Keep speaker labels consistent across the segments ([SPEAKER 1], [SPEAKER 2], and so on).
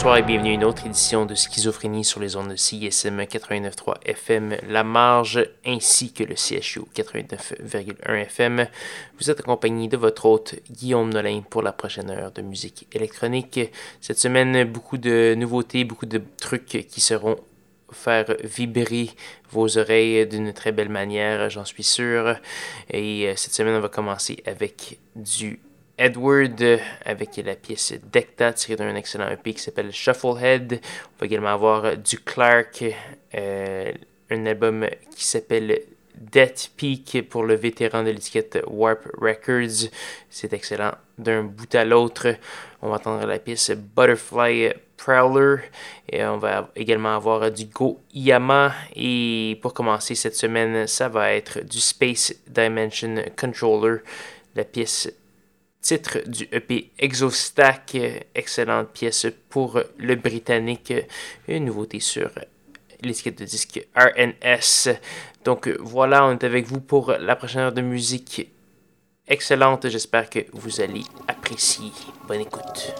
[SPEAKER 1] bonsoir et bienvenue à une autre édition de Schizophrénie sur les ondes de CISM 89.3 FM, La Marge, ainsi que le CHU 89.1 FM. Vous êtes accompagné de votre hôte Guillaume Nolin pour la prochaine heure de musique électronique. Cette semaine, beaucoup de nouveautés, beaucoup de trucs qui seront faire vibrer vos oreilles d'une très belle manière, j'en suis sûr. Et euh, cette semaine, on va commencer avec du Edward avec la pièce Decta tirée d'un excellent EP qui s'appelle Shufflehead. On va également avoir du Clark, euh, un album qui s'appelle Death Peak pour le vétéran de l'étiquette Warp Records. C'est excellent d'un bout à l'autre. On va entendre la pièce Butterfly Prowler. Et on va également avoir du Go Yama. Et pour commencer cette semaine, ça va être du Space Dimension Controller. La pièce titre du EP Exostack, excellente pièce pour le britannique, une nouveauté sur l'étiquette de disque RNS. Donc voilà, on est avec vous pour la prochaine heure de musique excellente. J'espère que vous allez apprécier. Bonne écoute.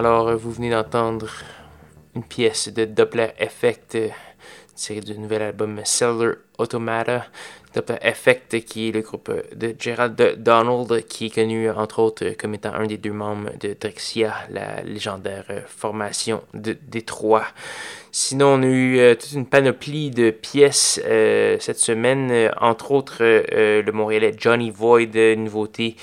[SPEAKER 1] Alors, vous venez d'entendre une pièce de Doppler Effect tirée du nouvel album Cellular Automata. Doppler Effect, qui est le groupe de Gerald Donald, qui est connu entre autres comme étant un des deux membres de Drexia, la légendaire formation de Détroit. Sinon, on a eu euh, toute une panoplie de pièces euh, cette semaine, euh, entre autres le Montréalais Johnny Void, nouveauté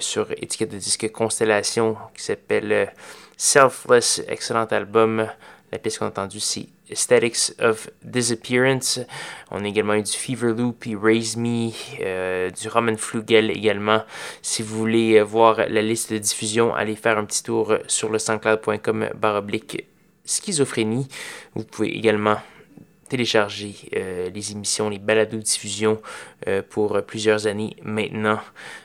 [SPEAKER 1] sur étiquette de disque Constellation qui s'appelle Selfless, excellent album. La pièce qu'on a entendue, c'est Aesthetics of Disappearance. On a également eu du Fever Loop Raise Me, du Roman Flugel également. Si vous voulez voir la liste de diffusion, allez faire un petit tour sur le soundcloud.com baroblique schizophrénie. Vous pouvez également télécharger euh, les émissions, les balados diffusion euh, pour plusieurs années maintenant.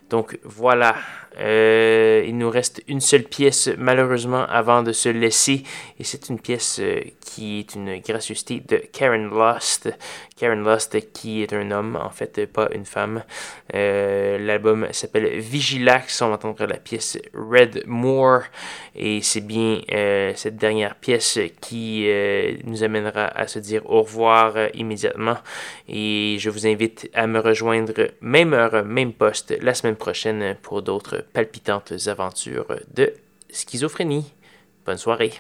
[SPEAKER 1] Donc voilà, euh, il nous reste une seule pièce malheureusement avant de se laisser. Et c'est une pièce euh, qui est une gracieuseté de Karen Lost. Karen Lost qui est un homme en fait, pas une femme. Euh, l'album s'appelle Vigilax, on va entendre la pièce Red Moor et c'est bien cette dernière pièce qui nous amènera à se dire au revoir immédiatement. Et je vous invite à me rejoindre même heure, même poste la semaine prochaine pour d'autres palpitantes aventures de schizophrénie. Bonne soirée.